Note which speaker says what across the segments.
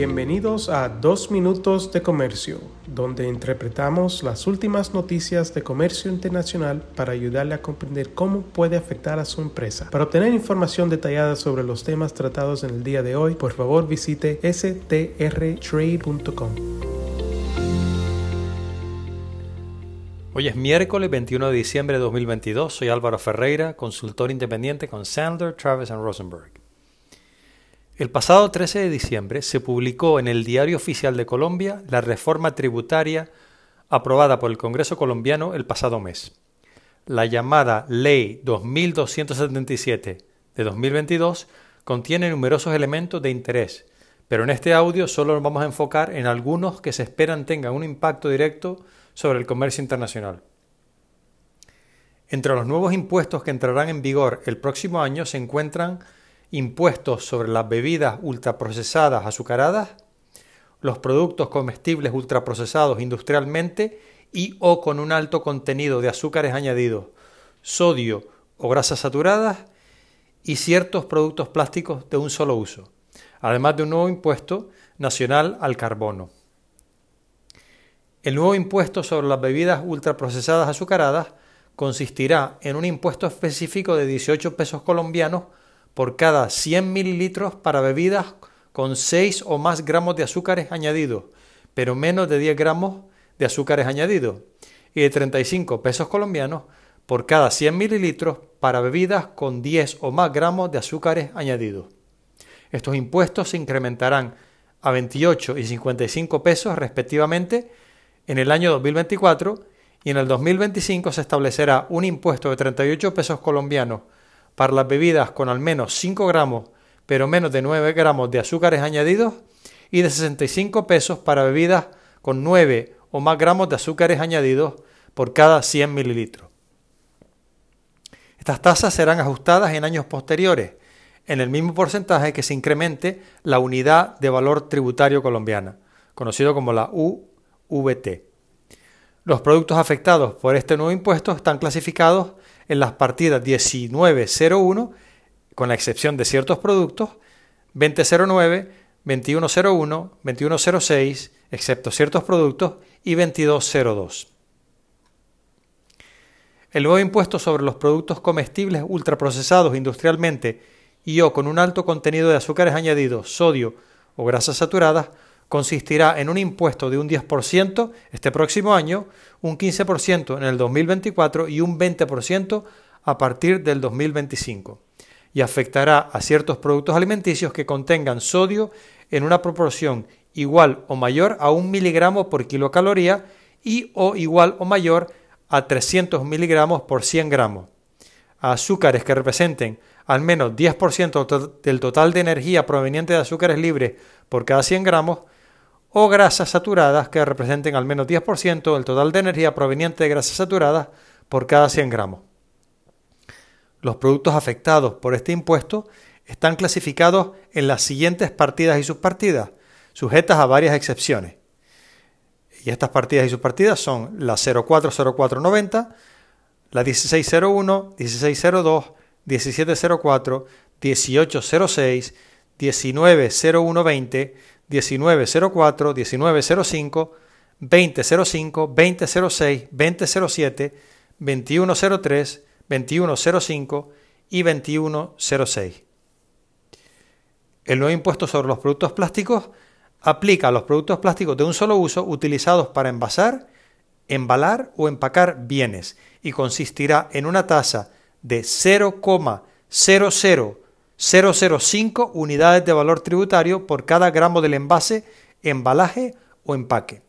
Speaker 1: Bienvenidos a Dos Minutos de Comercio, donde interpretamos las últimas noticias de comercio internacional para ayudarle a comprender cómo puede afectar a su empresa. Para obtener información detallada sobre los temas tratados en el día de hoy, por favor visite strtrade.com.
Speaker 2: Hoy es miércoles 21 de diciembre de 2022. Soy Álvaro Ferreira, consultor independiente con Sandler, Travis Rosenberg. El pasado 13 de diciembre se publicó en el Diario Oficial de Colombia la reforma tributaria aprobada por el Congreso colombiano el pasado mes. La llamada Ley 2277 de 2022 contiene numerosos elementos de interés, pero en este audio solo nos vamos a enfocar en algunos que se esperan tengan un impacto directo sobre el comercio internacional. Entre los nuevos impuestos que entrarán en vigor el próximo año se encuentran impuestos sobre las bebidas ultraprocesadas azucaradas, los productos comestibles ultraprocesados industrialmente y o con un alto contenido de azúcares añadidos, sodio o grasas saturadas y ciertos productos plásticos de un solo uso, además de un nuevo impuesto nacional al carbono. El nuevo impuesto sobre las bebidas ultraprocesadas azucaradas consistirá en un impuesto específico de 18 pesos colombianos por cada 100 mililitros para bebidas con 6 o más gramos de azúcares añadidos, pero menos de 10 gramos de azúcares añadidos, y de 35 pesos colombianos por cada 100 mililitros para bebidas con 10 o más gramos de azúcares añadidos. Estos impuestos se incrementarán a 28 y 55 pesos respectivamente en el año 2024 y en el 2025 se establecerá un impuesto de 38 pesos colombianos para las bebidas con al menos 5 gramos pero menos de 9 gramos de azúcares añadidos y de 65 pesos para bebidas con 9 o más gramos de azúcares añadidos por cada 100 mililitros. Estas tasas serán ajustadas en años posteriores, en el mismo porcentaje que se incremente la unidad de valor tributario colombiana, conocido como la UVT. Los productos afectados por este nuevo impuesto están clasificados en las partidas 1901, con la excepción de ciertos productos, 2009, 2101, 2106, excepto ciertos productos, y 2202. El nuevo impuesto sobre los productos comestibles ultraprocesados industrialmente y o con un alto contenido de azúcares añadidos, sodio o grasas saturadas consistirá en un impuesto de un 10% este próximo año, un 15% en el 2024 y un 20% a partir del 2025, y afectará a ciertos productos alimenticios que contengan sodio en una proporción igual o mayor a un miligramo por kilocaloría y o igual o mayor a 300 miligramos por 100 gramos, a azúcares que representen al menos 10% del total de energía proveniente de azúcares libres por cada 100 gramos, o grasas saturadas que representen al menos 10% del total de energía proveniente de grasas saturadas por cada 100 gramos. Los productos afectados por este impuesto están clasificados en las siguientes partidas y subpartidas, sujetas a varias excepciones. Y estas partidas y subpartidas son la 040490, la 1601, 1602, 1704, 1806, 190120, 1904, 1905, 2005, 2006, 2007, 2103, 2105 y 2106. El nuevo impuesto sobre los productos plásticos aplica a los productos plásticos de un solo uso utilizados para envasar, embalar o empacar bienes y consistirá en una tasa de 0,00 005 unidades de valor tributario por cada gramo del envase, embalaje o empaque.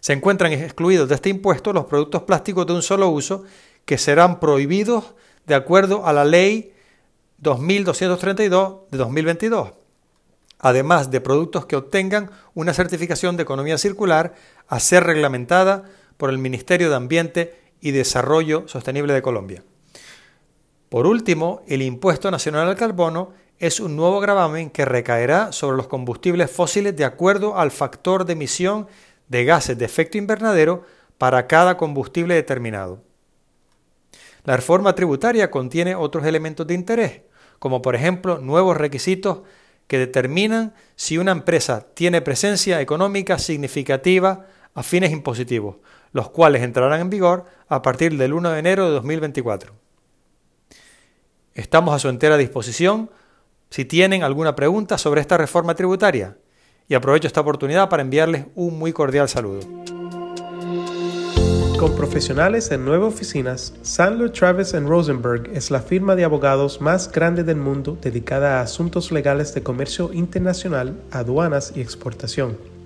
Speaker 2: Se encuentran excluidos de este impuesto los productos plásticos de un solo uso que serán prohibidos de acuerdo a la ley 2232 de 2022, además de productos que obtengan una certificación de economía circular a ser reglamentada por el Ministerio de Ambiente y Desarrollo Sostenible de Colombia. Por último, el impuesto nacional al carbono es un nuevo gravamen que recaerá sobre los combustibles fósiles de acuerdo al factor de emisión de gases de efecto invernadero para cada combustible determinado. La reforma tributaria contiene otros elementos de interés, como por ejemplo nuevos requisitos que determinan si una empresa tiene presencia económica significativa a fines impositivos, los cuales entrarán en vigor a partir del 1 de enero de 2024. Estamos a su entera disposición si tienen alguna pregunta sobre esta reforma tributaria y aprovecho esta oportunidad para enviarles un muy cordial saludo.
Speaker 1: Con profesionales en nueve oficinas, Sandler Travis Rosenberg es la firma de abogados más grande del mundo dedicada a asuntos legales de comercio internacional, aduanas y exportación.